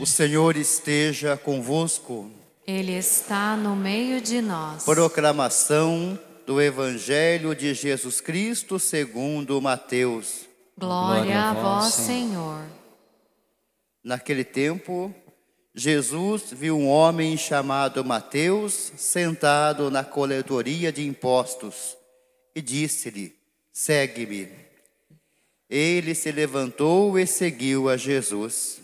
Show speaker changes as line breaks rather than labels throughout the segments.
O Senhor esteja convosco.
Ele está no meio de nós.
Proclamação do Evangelho de Jesus Cristo segundo Mateus.
Glória a vós, Senhor.
Naquele tempo, Jesus viu um homem chamado Mateus sentado na coletoria de impostos e disse-lhe: Segue-me. Ele se levantou e seguiu a Jesus.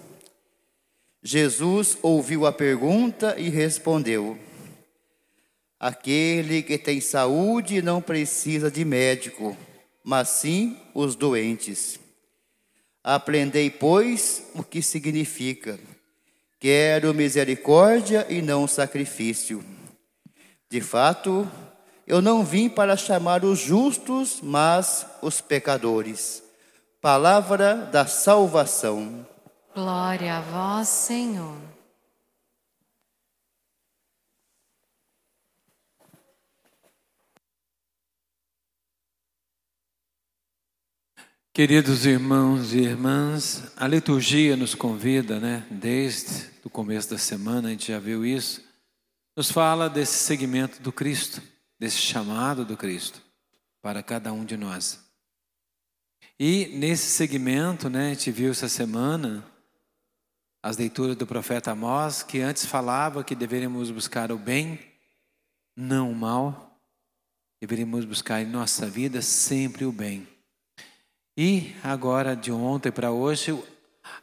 Jesus ouviu a pergunta e respondeu: Aquele que tem saúde não precisa de médico, mas sim os doentes. Aprendei, pois, o que significa: quero misericórdia e não sacrifício. De fato, eu não vim para chamar os justos, mas os pecadores. Palavra da salvação.
Glória a vós, Senhor.
Queridos irmãos e irmãs, a liturgia nos convida, né, desde o começo da semana, a gente já viu isso, nos fala desse segmento do Cristo, desse chamado do Cristo para cada um de nós. E nesse segmento, né, a gente viu essa semana as leituras do profeta Amós, que antes falava que deveríamos buscar o bem, não o mal, deveríamos buscar em nossa vida sempre o bem. E agora, de ontem para hoje,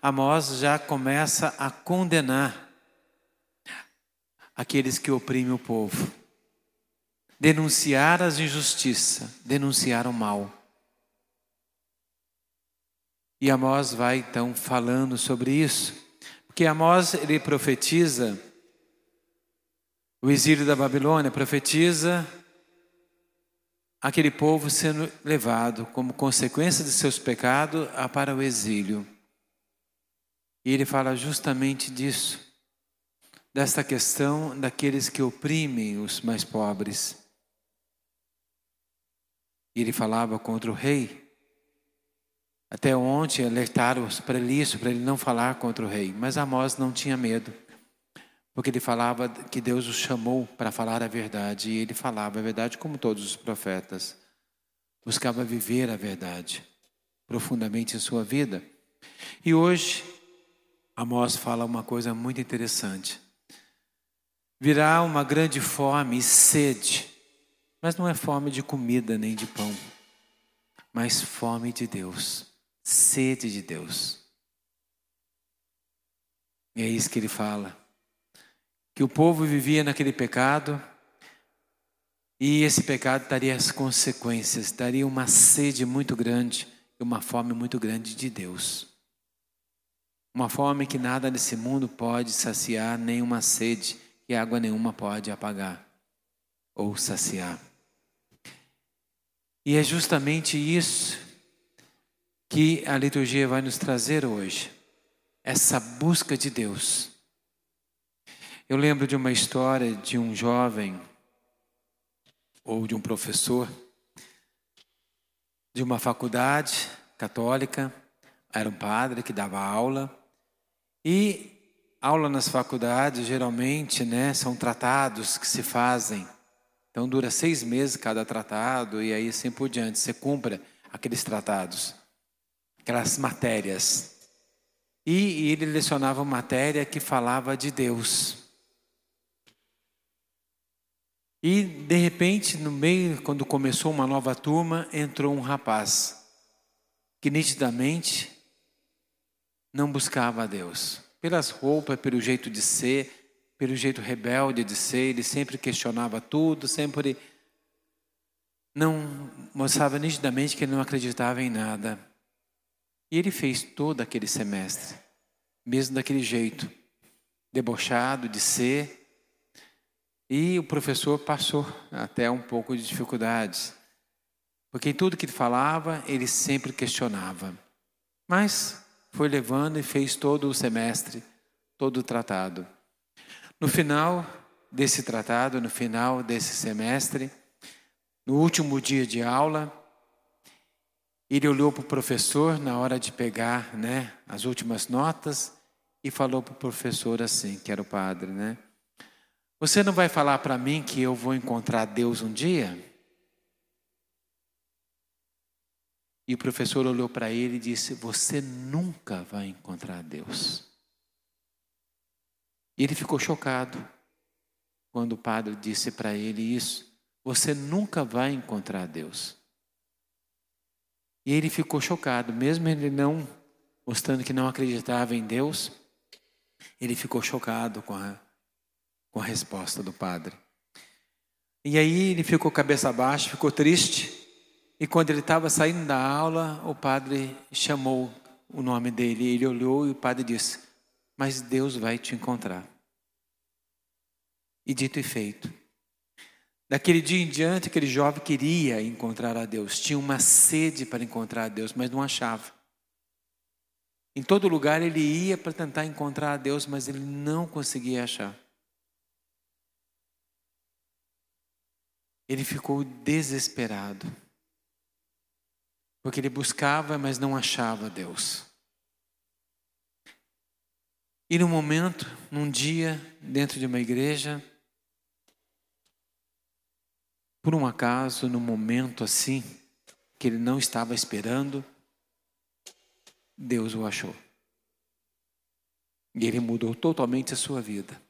Amós já começa a condenar aqueles que oprimem o povo, denunciar as injustiças, denunciar o mal. E Amós vai então falando sobre isso. Porque Amós ele profetiza o exílio da Babilônia, profetiza aquele povo sendo levado como consequência de seus pecados para o exílio. E ele fala justamente disso, desta questão daqueles que oprimem os mais pobres. E ele falava contra o rei, até ontem alertaram para ele isso, para ele não falar contra o rei. Mas Amós não tinha medo, porque ele falava que Deus o chamou para falar a verdade. E ele falava a verdade como todos os profetas. Buscava viver a verdade profundamente em sua vida. E hoje, Amós fala uma coisa muito interessante. Virá uma grande fome e sede, mas não é fome de comida nem de pão, mas fome de Deus sede de Deus. E é isso que ele fala. Que o povo vivia naquele pecado e esse pecado daria as consequências, daria uma sede muito grande e uma fome muito grande de Deus. Uma fome que nada nesse mundo pode saciar, nem uma sede que água nenhuma pode apagar ou saciar. E é justamente isso que a liturgia vai nos trazer hoje. Essa busca de Deus. Eu lembro de uma história de um jovem ou de um professor de uma faculdade católica, era um padre que dava aula e aula nas faculdades geralmente, né, são tratados que se fazem. Então dura seis meses cada tratado e aí assim por diante. Você cumpra aqueles tratados aquelas matérias. E ele lecionava matéria que falava de Deus. E de repente, no meio, quando começou uma nova turma, entrou um rapaz que nitidamente não buscava a Deus. Pelas roupas, pelo jeito de ser, pelo jeito rebelde de ser, ele sempre questionava tudo, sempre não mostrava nitidamente que ele não acreditava em nada. E ele fez todo aquele semestre, mesmo daquele jeito. debochado de ser. E o professor passou até um pouco de dificuldades. Porque em tudo que ele falava, ele sempre questionava. Mas foi levando e fez todo o semestre, todo o tratado. No final desse tratado, no final desse semestre, no último dia de aula, ele olhou para o professor na hora de pegar né, as últimas notas e falou para o professor assim, que era o padre, né? Você não vai falar para mim que eu vou encontrar Deus um dia? E o professor olhou para ele e disse: Você nunca vai encontrar Deus. E ele ficou chocado quando o padre disse para ele isso. Você nunca vai encontrar Deus. E ele ficou chocado, mesmo ele não mostrando que não acreditava em Deus, ele ficou chocado com a, com a resposta do padre. E aí ele ficou cabeça baixa, ficou triste. E quando ele estava saindo da aula, o padre chamou o nome dele. Ele olhou e o padre disse: Mas Deus vai te encontrar. E dito e feito. Daquele dia em diante, aquele jovem queria encontrar a Deus, tinha uma sede para encontrar a Deus, mas não achava. Em todo lugar ele ia para tentar encontrar a Deus, mas ele não conseguia achar. Ele ficou desesperado. Porque ele buscava, mas não achava Deus. E no momento, num dia, dentro de uma igreja, por um acaso, num momento assim, que ele não estava esperando, Deus o achou. E ele mudou totalmente a sua vida.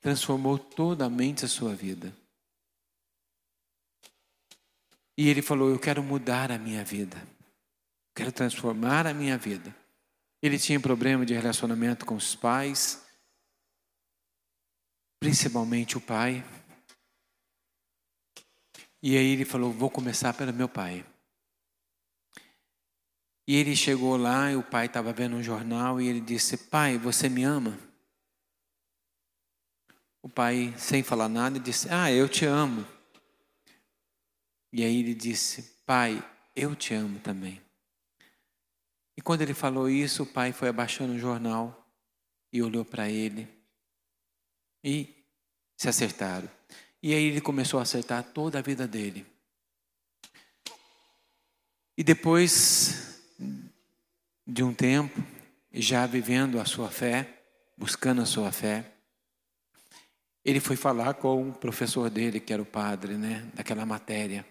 Transformou totalmente a sua vida. E ele falou: Eu quero mudar a minha vida. Quero transformar a minha vida. Ele tinha problema de relacionamento com os pais, principalmente o pai. E aí ele falou: Vou começar pelo meu pai. E ele chegou lá e o pai estava vendo um jornal e ele disse: Pai, você me ama? O pai, sem falar nada, disse: Ah, eu te amo. E aí ele disse: Pai, eu te amo também. E quando ele falou isso, o pai foi abaixando o jornal e olhou para ele e se acertaram. E aí ele começou a acertar toda a vida dele. E depois de um tempo, já vivendo a sua fé, buscando a sua fé, ele foi falar com o professor dele, que era o padre, né, daquela matéria.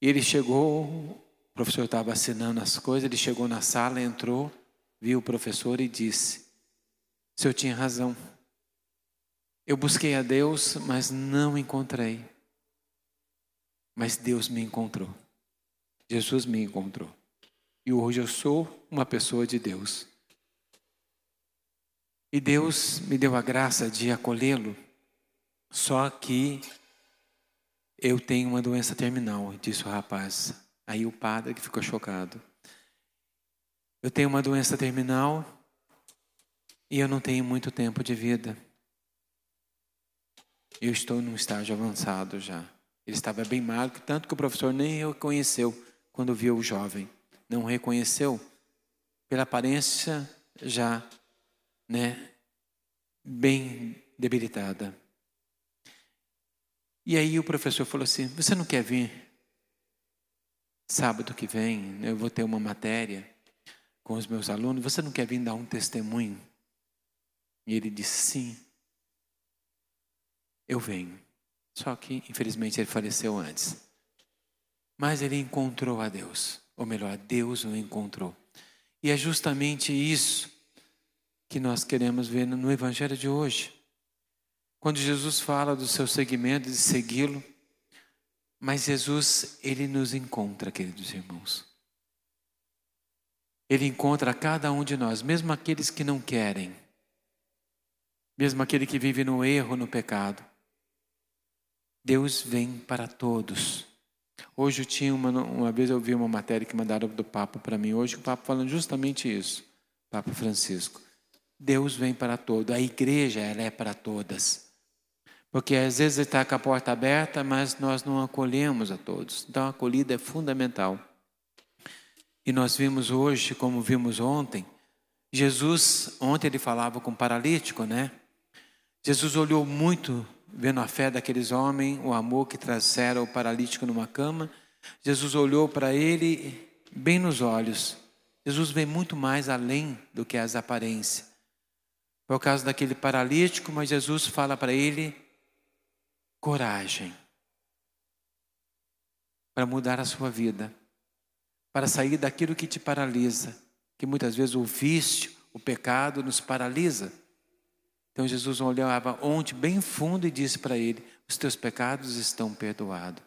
E ele chegou, o professor estava assinando as coisas, ele chegou na sala, entrou, viu o professor e disse: Se eu tinha razão. Eu busquei a Deus, mas não encontrei. Mas Deus me encontrou. Jesus me encontrou. E hoje eu sou uma pessoa de Deus. E Deus me deu a graça de acolhê-lo. Só que eu tenho uma doença terminal, disse o rapaz. Aí o padre que ficou chocado. Eu tenho uma doença terminal e eu não tenho muito tempo de vida. Eu estou num estágio avançado já. Ele estava bem magro, tanto que o professor nem reconheceu quando viu o jovem. Não reconheceu pela aparência já, né, bem debilitada. E aí o professor falou assim: Você não quer vir? Sábado que vem eu vou ter uma matéria com os meus alunos. Você não quer vir dar um testemunho? E ele disse: Sim, eu venho. Só que, infelizmente, ele faleceu antes. Mas ele encontrou a Deus, ou melhor, Deus o encontrou. E é justamente isso que nós queremos ver no Evangelho de hoje. Quando Jesus fala do seu seguimento, de segui-lo, mas Jesus, ele nos encontra, queridos irmãos. Ele encontra cada um de nós, mesmo aqueles que não querem, mesmo aquele que vive no erro, no pecado. Deus vem para todos. Hoje eu tinha uma, uma vez eu vi uma matéria que mandaram do Papa para mim hoje, o Papa falando justamente isso, Papa Francisco. Deus vem para todo, a igreja ela é para todas. Porque às vezes está com a porta aberta, mas nós não acolhemos a todos. Então a acolhida é fundamental. E nós vimos hoje, como vimos ontem, Jesus, ontem ele falava com o paralítico, né? Jesus olhou muito, vendo a fé daqueles homens, o amor que trouxeram o paralítico numa cama. Jesus olhou para ele bem nos olhos. Jesus vê muito mais além do que as aparências. Por causa daquele paralítico, mas Jesus fala para ele: coragem para mudar a sua vida, para sair daquilo que te paralisa, que muitas vezes o vício, o pecado nos paralisa. Então Jesus olhava ontem bem fundo e disse para ele: Os teus pecados estão perdoados.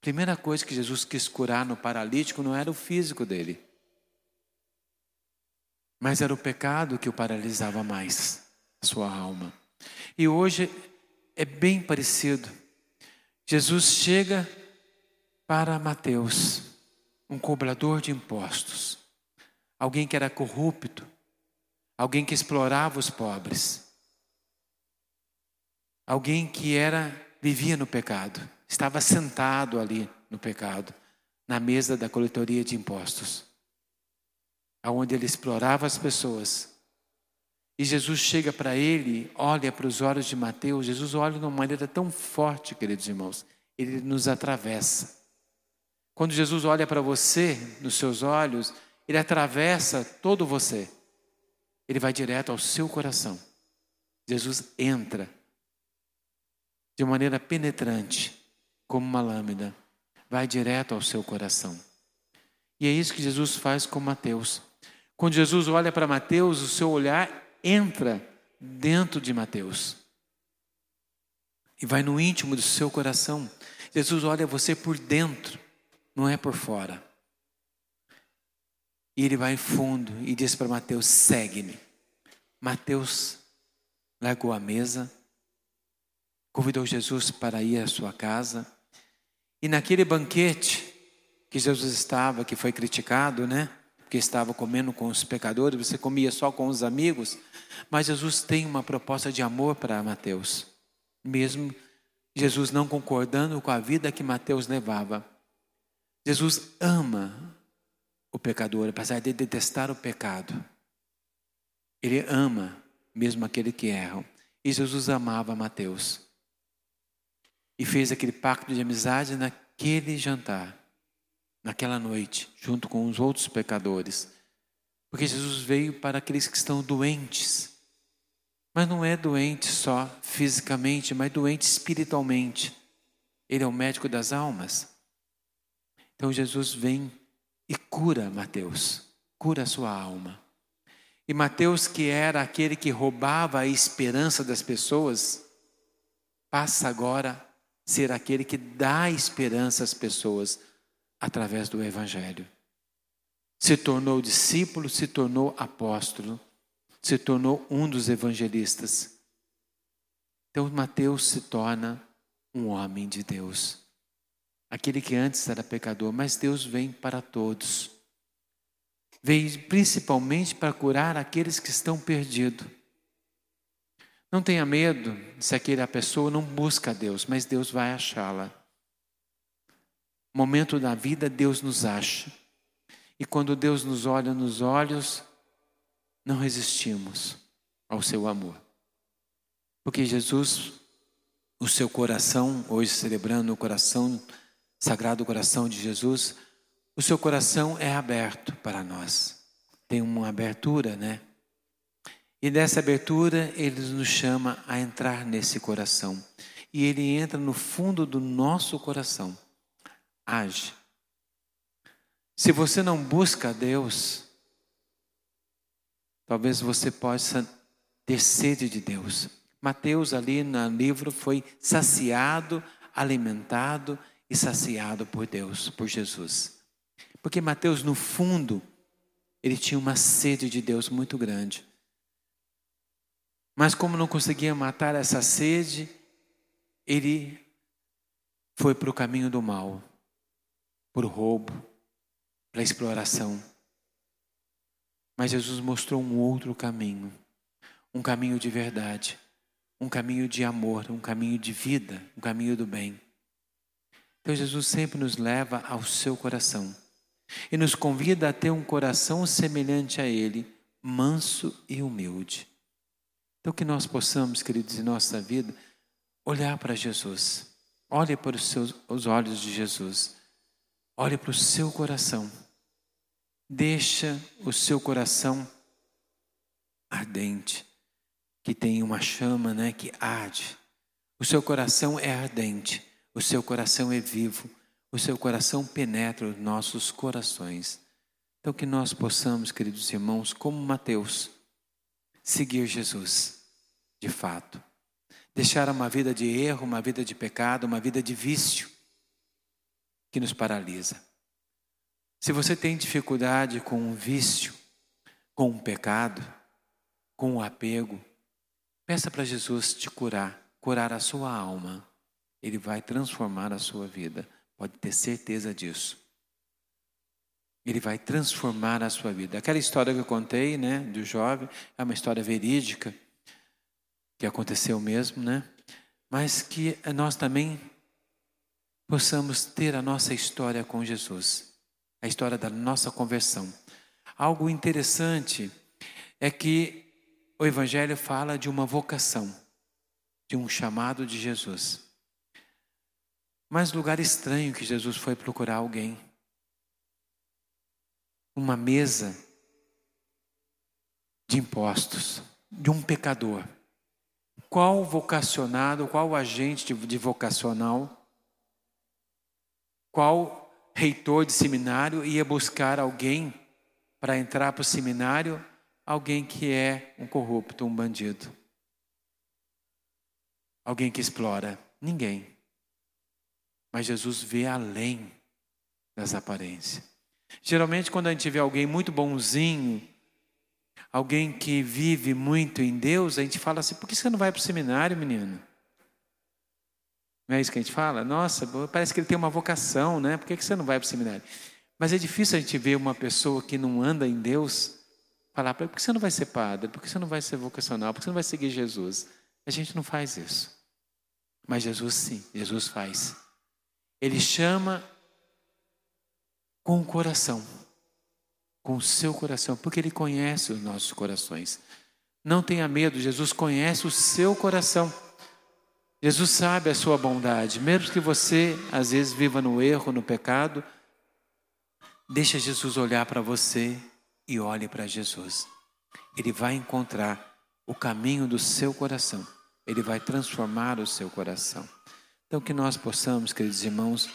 Primeira coisa que Jesus quis curar no paralítico não era o físico dele, mas era o pecado que o paralisava mais, a sua alma. E hoje é bem parecido. Jesus chega para Mateus, um cobrador de impostos, alguém que era corrupto, alguém que explorava os pobres, alguém que era vivia no pecado, estava sentado ali no pecado, na mesa da coletoria de impostos, aonde ele explorava as pessoas. E Jesus chega para ele, olha para os olhos de Mateus, Jesus olha de uma maneira tão forte, queridos irmãos, ele nos atravessa. Quando Jesus olha para você, nos seus olhos, ele atravessa todo você. Ele vai direto ao seu coração. Jesus entra de maneira penetrante, como uma lâmina, vai direto ao seu coração. E é isso que Jesus faz com Mateus. Quando Jesus olha para Mateus, o seu olhar entra dentro de Mateus e vai no íntimo do seu coração. Jesus olha você por dentro, não é por fora. E ele vai fundo e diz para Mateus: segue-me. Mateus largou a mesa, convidou Jesus para ir à sua casa, e naquele banquete que Jesus estava, que foi criticado, né? Porque estava comendo com os pecadores, você comia só com os amigos, mas Jesus tem uma proposta de amor para Mateus, mesmo Jesus não concordando com a vida que Mateus levava. Jesus ama o pecador, apesar de detestar o pecado. Ele ama mesmo aquele que erra. E Jesus amava Mateus. E fez aquele pacto de amizade naquele jantar, naquela noite, junto com os outros pecadores. Porque Jesus veio para aqueles que estão doentes. Mas não é doente só fisicamente, mas doente espiritualmente. Ele é o médico das almas. Então Jesus vem e cura Mateus, cura a sua alma. E Mateus, que era aquele que roubava a esperança das pessoas, passa agora ser aquele que dá esperança às pessoas através do Evangelho. Se tornou discípulo, se tornou apóstolo, se tornou um dos evangelistas. Então Mateus se torna um homem de Deus. Aquele que antes era pecador, mas Deus vem para todos veio principalmente para curar aqueles que estão perdidos. Não tenha medo se aquela pessoa não busca Deus, mas Deus vai achá-la. Momento da vida, Deus nos acha. E quando Deus nos olha nos olhos, não resistimos ao seu amor. Porque Jesus, o seu coração, hoje celebrando o coração, sagrado coração de Jesus, o seu coração é aberto para nós. Tem uma abertura, né? E dessa abertura, ele nos chama a entrar nesse coração. E ele entra no fundo do nosso coração. Age. Se você não busca Deus, talvez você possa ter sede de Deus. Mateus, ali no livro, foi saciado, alimentado e saciado por Deus, por Jesus. Porque Mateus, no fundo, ele tinha uma sede de Deus muito grande. Mas como não conseguia matar essa sede, ele foi para o caminho do mal, para o roubo, para a exploração. Mas Jesus mostrou um outro caminho. um caminho de verdade, um caminho de amor, um caminho de vida, um caminho do bem. Então Jesus sempre nos leva ao seu coração e nos convida a ter um coração semelhante a Ele, manso e humilde. Então que nós possamos, queridos, em nossa vida, olhar para Jesus. Olhe para os, seus, os olhos de Jesus. Olhe para o seu coração. Deixa o seu coração ardente, que tem uma chama, né, que arde. O seu coração é ardente, o seu coração é vivo, o seu coração penetra os nossos corações. Então que nós possamos, queridos irmãos, como Mateus, seguir Jesus, de fato. Deixar uma vida de erro, uma vida de pecado, uma vida de vício que nos paralisa. Se você tem dificuldade com um vício, com um pecado, com o apego, peça para Jesus te curar, curar a sua alma. Ele vai transformar a sua vida. Pode ter certeza disso. Ele vai transformar a sua vida. Aquela história que eu contei, né, do jovem, é uma história verídica que aconteceu mesmo, né? Mas que nós também possamos ter a nossa história com Jesus, a história da nossa conversão. Algo interessante é que o Evangelho fala de uma vocação, de um chamado de Jesus. Mas lugar estranho que Jesus foi procurar alguém. Uma mesa de impostos, de um pecador. Qual vocacionado, qual agente de vocacional, qual reitor de seminário ia buscar alguém para entrar para o seminário alguém que é um corrupto, um bandido. Alguém que explora. Ninguém. Mas Jesus vê além das aparências. Geralmente, quando a gente vê alguém muito bonzinho, alguém que vive muito em Deus, a gente fala assim: por que você não vai para o seminário, menino? Não é isso que a gente fala? Nossa, parece que ele tem uma vocação, né? Por que você não vai para o seminário? Mas é difícil a gente ver uma pessoa que não anda em Deus falar para ele, por que você não vai ser padre? Por que você não vai ser vocacional? Por que você não vai seguir Jesus? A gente não faz isso. Mas Jesus sim, Jesus faz. Ele chama com o coração, com o seu coração, porque Ele conhece os nossos corações. Não tenha medo, Jesus conhece o seu coração. Jesus sabe a sua bondade, mesmo que você às vezes viva no erro, no pecado, deixa Jesus olhar para você e olhe para Jesus. Ele vai encontrar o caminho do seu coração. Ele vai transformar o seu coração. Então, que nós possamos, queridos irmãos,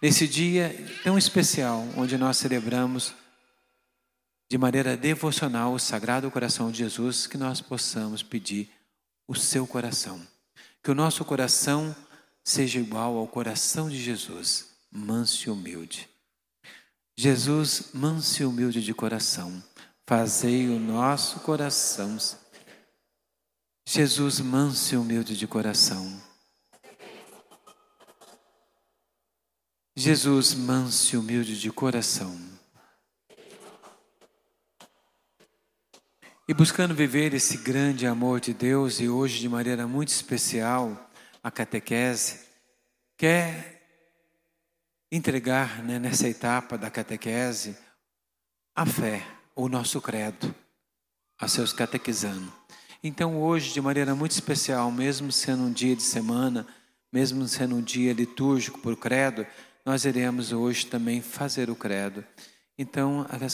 nesse dia tão especial, onde nós celebramos de maneira devocional o Sagrado Coração de Jesus, que nós possamos pedir o seu coração. Que o nosso coração seja igual ao coração de Jesus, manso e humilde. Jesus, manso e humilde de coração, fazei o nosso coração. Jesus, manso e humilde de coração. Jesus, manso e humilde de coração. E buscando viver esse grande amor de Deus, e hoje de maneira muito especial, a catequese, quer entregar né, nessa etapa da catequese a fé, o nosso credo, a seus catequizando. Então, hoje, de maneira muito especial, mesmo sendo um dia de semana, mesmo sendo um dia litúrgico por credo, nós iremos hoje também fazer o credo. Então,